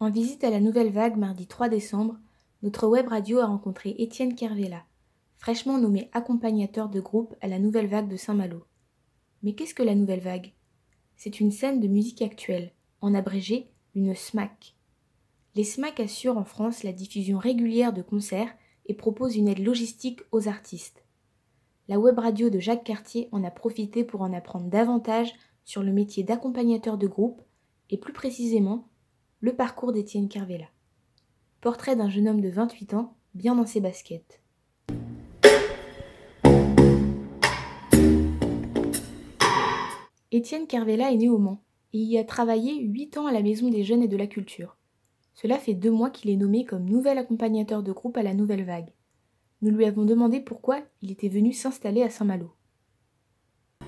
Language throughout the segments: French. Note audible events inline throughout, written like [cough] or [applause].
En visite à la Nouvelle Vague mardi 3 décembre, notre web radio a rencontré Étienne Kervella, fraîchement nommé accompagnateur de groupe à la Nouvelle Vague de Saint-Malo. Mais qu'est-ce que la Nouvelle Vague? C'est une scène de musique actuelle, en abrégé, une SMAC. Les SMAC assurent en France la diffusion régulière de concerts et proposent une aide logistique aux artistes. La web radio de Jacques Cartier en a profité pour en apprendre davantage sur le métier d'accompagnateur de groupe et plus précisément le parcours d'Étienne Kervella. Portrait d'un jeune homme de 28 ans, bien dans ses baskets. Étienne Kervella est né au Mans et y a travaillé 8 ans à la Maison des Jeunes et de la Culture. Cela fait deux mois qu'il est nommé comme nouvel accompagnateur de groupe à la Nouvelle Vague. Nous lui avons demandé pourquoi il était venu s'installer à Saint-Malo. En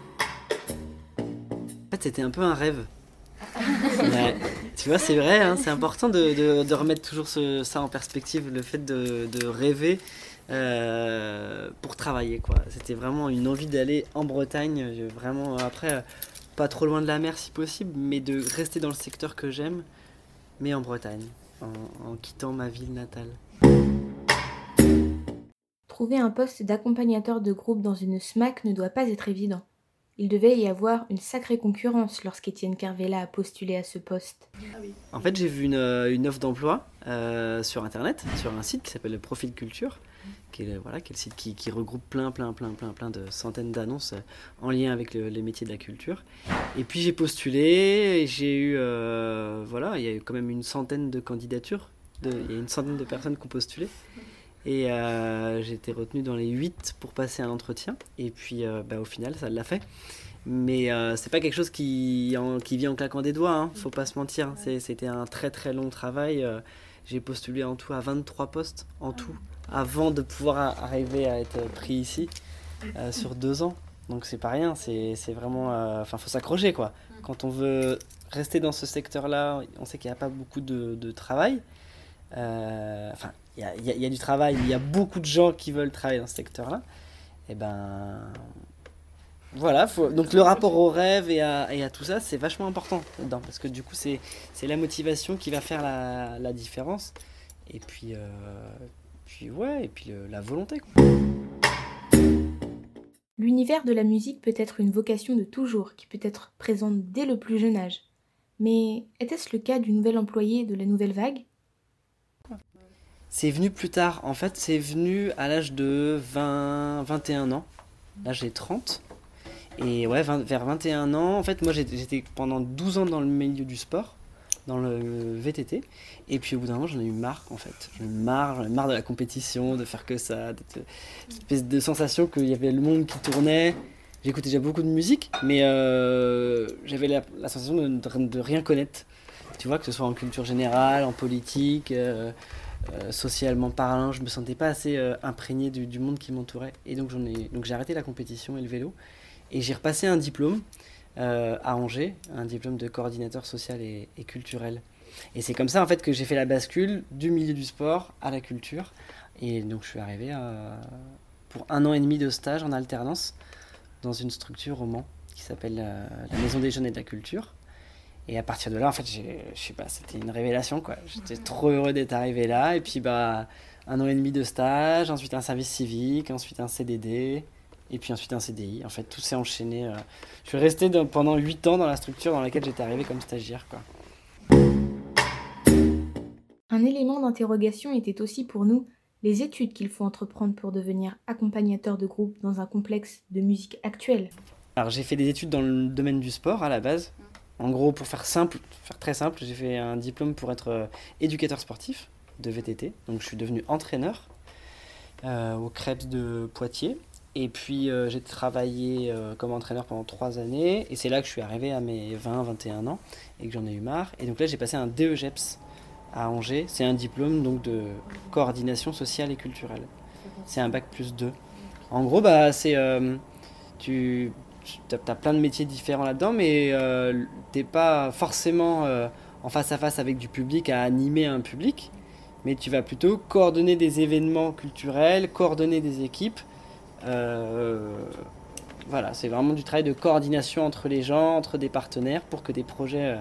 fait, c'était un peu un rêve. [laughs] tu vois, c'est vrai, hein, c'est important de, remettre toujours ça en perspective, le fait de, rêver euh, pour travailler. quoi. C'était vraiment une envie d'aller en Bretagne, vraiment après, pas trop loin de la mer si possible, mais de rester dans le secteur que j'aime, mais en Bretagne, en quittant ma ville natale. Trouver un poste d'accompagnateur de groupe dans une SMAC ne doit pas être évident. Il devait y avoir une sacrée concurrence lorsqu'Étienne Carvella a postulé à ce poste. En fait, j'ai vu une, euh, offre d'emploi euh, sur Internet, sur un site qui s'appelle le Profil Culture, qui est, le site qui, regroupe plein, plein, plein, plein, de centaines d'annonces euh, en lien avec les métiers de la culture. Et puis j'ai postulé, et j'ai eu, voilà, il y a eu quand même une centaine de candidatures, il y a une centaine de personnes qui ont postulé. Et euh, j'ai été retenu dans les 8 pour passer un entretien. Et puis euh, bah, au final, ça l'a fait. Mais euh, c'est pas quelque chose qui, qui vient en claquant des doigts, hein, faut pas se mentir. C'était un très très long travail. j'ai postulé en tout à 23 postes en tout avant de pouvoir arriver à être pris ici [laughs] sur deux ans. Donc c'est pas rien, c'est vraiment. Enfin, faut s'accrocher quoi. Quand on veut rester dans ce secteur-là, on sait qu'il n'y a pas beaucoup de, de travail. Enfin, il y, a, du travail, il y a beaucoup de gens qui veulent travailler dans ce secteur-là, et eh ben voilà, donc le rapport au rêve et à, tout ça, c'est vachement important dedans, parce que du coup, c'est la motivation qui va faire la, la différence. Et puis, euh, puis ouais, et puis la volonté. L'univers de la musique peut être une vocation de toujours, qui peut être présente dès le plus jeune âge. Mais était-ce le cas du nouvel employé de la nouvelle vague? C'est venu plus tard. En fait, c'est venu à l'âge de 20, 21 ans. Là, j'ai 30. Et ouais, vers 21 ans, en fait, moi, j'étais pendant 12 ans dans le milieu du sport, dans le VTT. Et puis, au bout d'un moment, j'en ai eu marre, en fait. J'en ai marre, j'en ai marre de la compétition, de faire que ça. Cette espèce de sensation qu'il y avait le monde qui tournait. J'écoutais déjà beaucoup de musique, mais euh, j'avais la, sensation de, rien connaître. Tu vois, que ce soit en culture générale, en politique. Euh, euh, socialement parlant, je me sentais pas assez euh, imprégné du, monde qui m'entourait. Et donc, j'en ai, donc j'ai arrêté la compétition et le vélo. Et j'ai repassé un diplôme euh, à Angers, un diplôme de coordinateur social et, culturel. Et c'est comme ça en fait que j'ai fait la bascule du milieu du sport à la culture. Et donc je suis arrivé pour un an et demi de stage en alternance dans une structure au Mans qui s'appelle la Maison des Jeunes et de la Culture. Et à partir de là, en fait, je sais pas, c'était une révélation, quoi. J'étais trop heureux d'être arrivé là. Et puis, bah, un an et demi de stage, ensuite un service civique, ensuite un CDD, et puis ensuite un CDI. En fait, tout s'est enchaîné. Euh. Je suis resté pendant 8 ans dans la structure dans laquelle j'étais arrivé comme stagiaire, quoi. Un élément d'interrogation était aussi pour nous les études qu'il faut entreprendre pour devenir accompagnateur de groupe dans un complexe de musique actuelle. Alors j'ai fait des études dans le domaine du sport à la base, en gros, pour faire simple, faire très simple, j'ai fait un diplôme pour être euh, éducateur sportif de VTT. Donc je suis devenu entraîneur euh, au Krebs de Poitiers. Et puis euh, j'ai travaillé comme entraîneur pendant trois années. Et c'est là que je suis arrivé à mes 20-21 ans et que j'en ai eu marre. Et donc là j'ai passé un DEGEPS à Angers. C'est un diplôme de coordination sociale et culturelle. C'est un bac plus 2. En gros, bah, c'est tu tu as, plein de métiers différents là-dedans, mais euh, tu n'es pas forcément euh, en face à face avec du public à animer un public, mais tu vas plutôt coordonner des événements culturels, coordonner des équipes. Euh, voilà, c'est vraiment du travail de coordination entre les gens, entre des partenaires, pour que des projets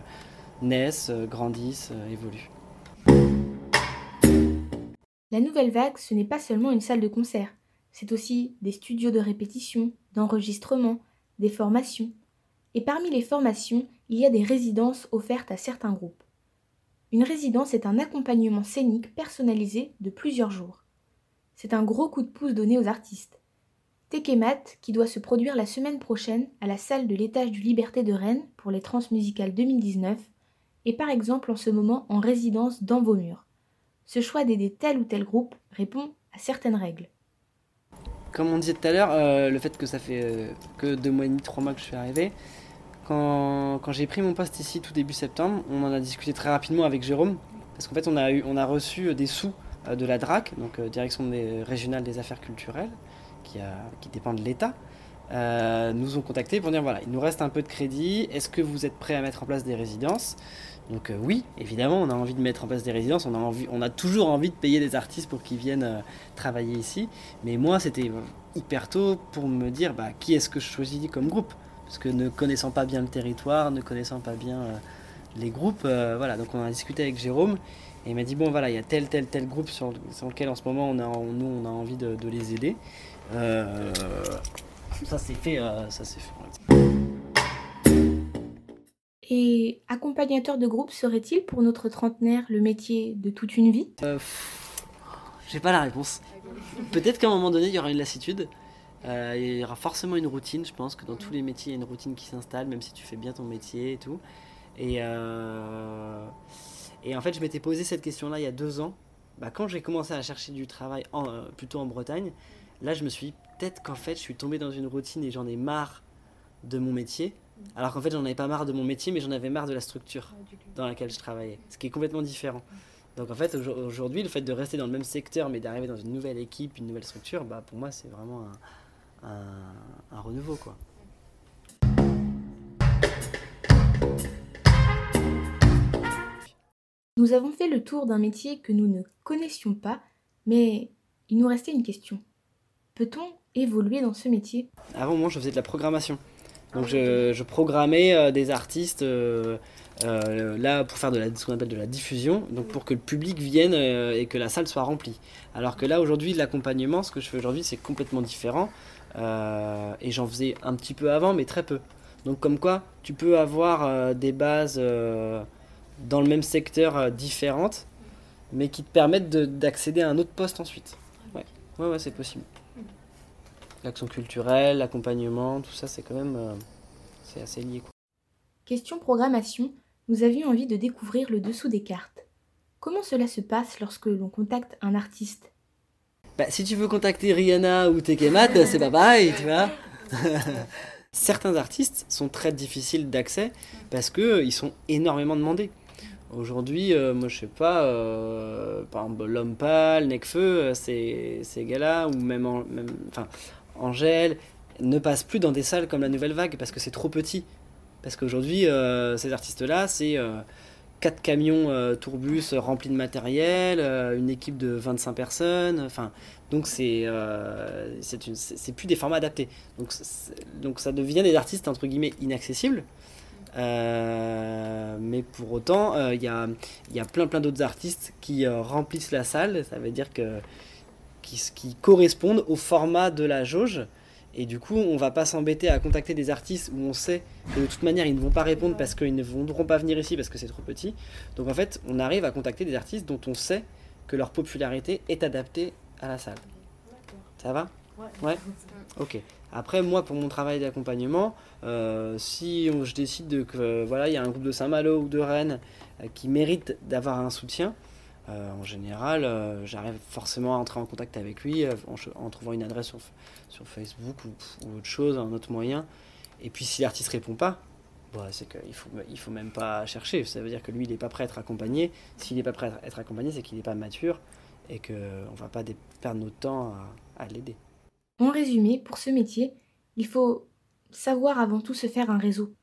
naissent, grandissent, évoluent. La nouvelle vague, ce n'est pas seulement une salle de concert, c'est aussi des studios de répétition, d'enregistrement, des formations. Et parmi les formations, il y a des résidences offertes à certains groupes. Une résidence est un accompagnement scénique personnalisé de plusieurs jours. C'est un gros coup de pouce donné aux artistes. Tekemat, qui doit se produire la semaine prochaine à la salle de l'étage du Liberté de Rennes pour les Transmusicales 2019, est par exemple en ce moment en résidence dans vos murs. Ce choix d'aider tel ou tel groupe répond à certaines règles. Comme on disait tout à l'heure, euh, le fait que ça fait euh, que deux mois et demi, trois mois que je suis arrivé, quand, j'ai pris mon poste ici tout début septembre, on en a discuté très rapidement avec Jérôme, parce qu'en fait on a, eu, on a reçu des sous euh, de la DRAC, donc Direction régionale des affaires culturelles, qui dépend de l'État, nous ont contactés pour dire voilà, il nous reste un peu de crédit, est-ce que vous êtes prêts à mettre en place des résidences? Donc oui, évidemment, on a envie de mettre en place des résidences, on a, envie, on a toujours envie de payer des artistes pour qu'ils viennent travailler ici. Mais moi, c'était hyper tôt pour me dire bah, qui est-ce que je choisis comme groupe? Parce que ne connaissant pas bien le territoire, ne connaissant pas bien les groupes, voilà, donc on a discuté avec Jérôme et il m'a dit bon voilà, il y a tel, tel, tel groupe sur, lequel en ce moment on a, nous on a envie de, les aider. Ça c'est fait, ça c'est fait. Et accompagnateur de groupe serait-il pour notre trentenaire le métier de toute une vie? Euh, J'ai pas la réponse. Peut-être qu'à un moment donné, il y aura une lassitude. Euh, il y aura forcément une routine. Je pense que dans tous les métiers, il y a une routine qui s'installe, même si tu fais bien ton métier et tout. Et, euh, et en fait, je m'étais posé cette question-là il y a deux ans. Bah, quand j'ai commencé à chercher du travail en, plutôt en Bretagne, là, je me suis dit peut-être qu'en fait, je suis tombé dans une routine et j'en ai marre de mon métier. Alors qu'en fait, j'en avais pas marre de mon métier, mais j'en avais marre de la structure dans laquelle je travaillais. Ce qui est complètement différent. Donc en fait, aujourd'hui, le fait de rester dans le même secteur, mais d'arriver dans une nouvelle équipe, une nouvelle structure, bah, pour moi, c'est vraiment un, renouveau. Quoi. Nous avons fait le tour d'un métier que nous ne connaissions pas, mais il nous restait une question. Peut-on évoluer dans ce métier Avant, moi, je faisais de la programmation. Donc je, programmais euh, des artistes euh, euh, là pour faire de la, ce qu'on appelle de la diffusion, donc pour que le public vienne et que la salle soit remplie. Alors que là aujourd'hui l'accompagnement, ce que je fais aujourd'hui c'est complètement différent et j'en faisais un petit peu avant mais très peu. Donc comme quoi tu peux avoir des bases dans le même secteur différentes mais qui te permettent d'accéder à un autre poste ensuite. Ouais, ouais, ouais c'est possible l'action culturelle, l'accompagnement, tout ça, c'est quand même euh, c'est assez lié. Question programmation, nous avions envie de découvrir le dessous des cartes. Comment cela se passe lorsque l'on contacte un artiste? Bah, Si tu veux contacter Rihanna ou Tekemat, c'est pas pareil, tu vois. [laughs] Certains artistes sont très difficiles d'accès parce qu'ils euh, sont énormément demandés. Aujourd'hui, euh, moi je sais pas, par exemple L'Homme Pâle, Necfeu, ces, ces gars-là, ou même, même enfin, Angèle, ne passe plus dans des salles comme la Nouvelle Vague parce que c'est trop petit. Parce qu'aujourd'hui, euh, ces artistes-là, c'est euh, quatre camions euh, tourbus remplis de matériel, une équipe de 25 personnes. Enfin, donc c'est c'est plus des formats adaptés. Donc, donc ça devient des artistes entre guillemets inaccessibles. mais pour autant, il y, a, y a plein plein d'autres artistes qui remplissent la salle. Ça veut dire que qui, correspondent au format de la jauge. Et du coup, on va pas s'embêter à contacter des artistes où on sait que de toute manière ils ne vont pas répondre parce qu'ils ne voudront pas venir ici parce que c'est trop petit. Donc en fait, on arrive à contacter des artistes dont on sait que leur popularité est adaptée à la salle. Ça va? Ouais. Ok. Après, moi, pour mon travail d'accompagnement, euh, si je décide que voilà, il y a un groupe de Saint-Malo ou de Rennes euh, qui mérite d'avoir un soutien, euh, en général, euh, j'arrive forcément à entrer en contact avec lui euh, en, trouvant une adresse sur, sur Facebook ou, autre chose, un autre moyen. Et puis si l'artiste répond pas, bah, c'est qu'il faut, il faut même pas chercher. Ça veut dire que lui, il n'est pas prêt à être accompagné. S'il n'est pas prêt à être accompagné, c'est qu'il n'est pas mature et qu'on ne va pas perdre notre temps à, l'aider. En résumé, pour ce métier, il faut savoir avant tout se faire un réseau.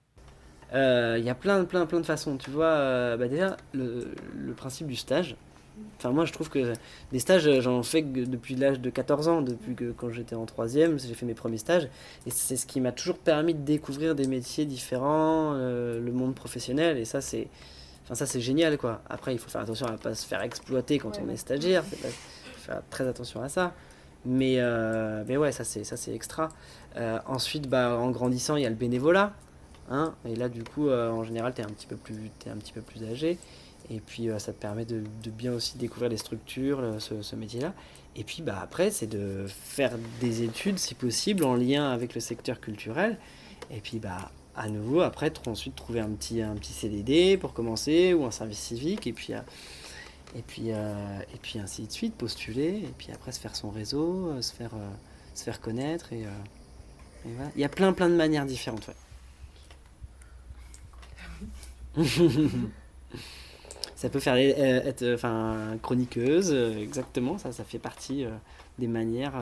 Il y a plein, plein, plein de façons. Tu vois, bah, déjà, le, le, principe du stage, Enfin, moi, je trouve que des stages, j'en fais depuis l'âge de 14 ans, depuis que quand j'étais en troisième, j'ai fait mes premiers stages. Et c'est ce qui m'a toujours permis de découvrir des métiers différents, euh, le monde professionnel. Et ça, c'est, Enfin, ça, c'est génial, quoi. Après, il faut faire attention à ne pas se faire exploiter quand on est stagiaire. Il faut faire très attention à ça. Mais, euh, mais ouais, ça, c'est, ça, c'est extra. Euh, ensuite, bah, en grandissant, il y a le bénévolat. Hein, et là, du coup, euh, en général, tu es un petit peu plus, es un petit peu plus âgé. Et puis, ça te permet de, bien aussi découvrir les structures, ce, métier-là. Et puis, bah, après, c'est de faire des études, si possible, en lien avec le secteur culturel. Et puis, bah, à nouveau, après, ensuite trouver un petit, un petit CDD pour commencer ou un service civique. Et puis, et puis, et puis ainsi de suite, postuler. Et puis après, se faire son réseau, se faire, se faire connaître. Et, voilà. Il y a plein, plein de manières différentes. Ouais. [laughs] ça peut faire être enfin chroniqueuse exactement ça ça fait partie des manières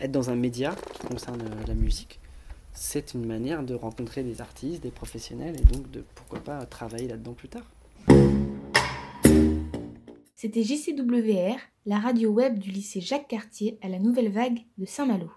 être dans un média qui concerne la musique. C'est une manière de rencontrer des artistes des professionnels et donc de pourquoi pas travailler là-dedans plus tard. C'était JCWR la radio web du lycée Jacques Cartier à la Nouvelle Vague de Saint-Malo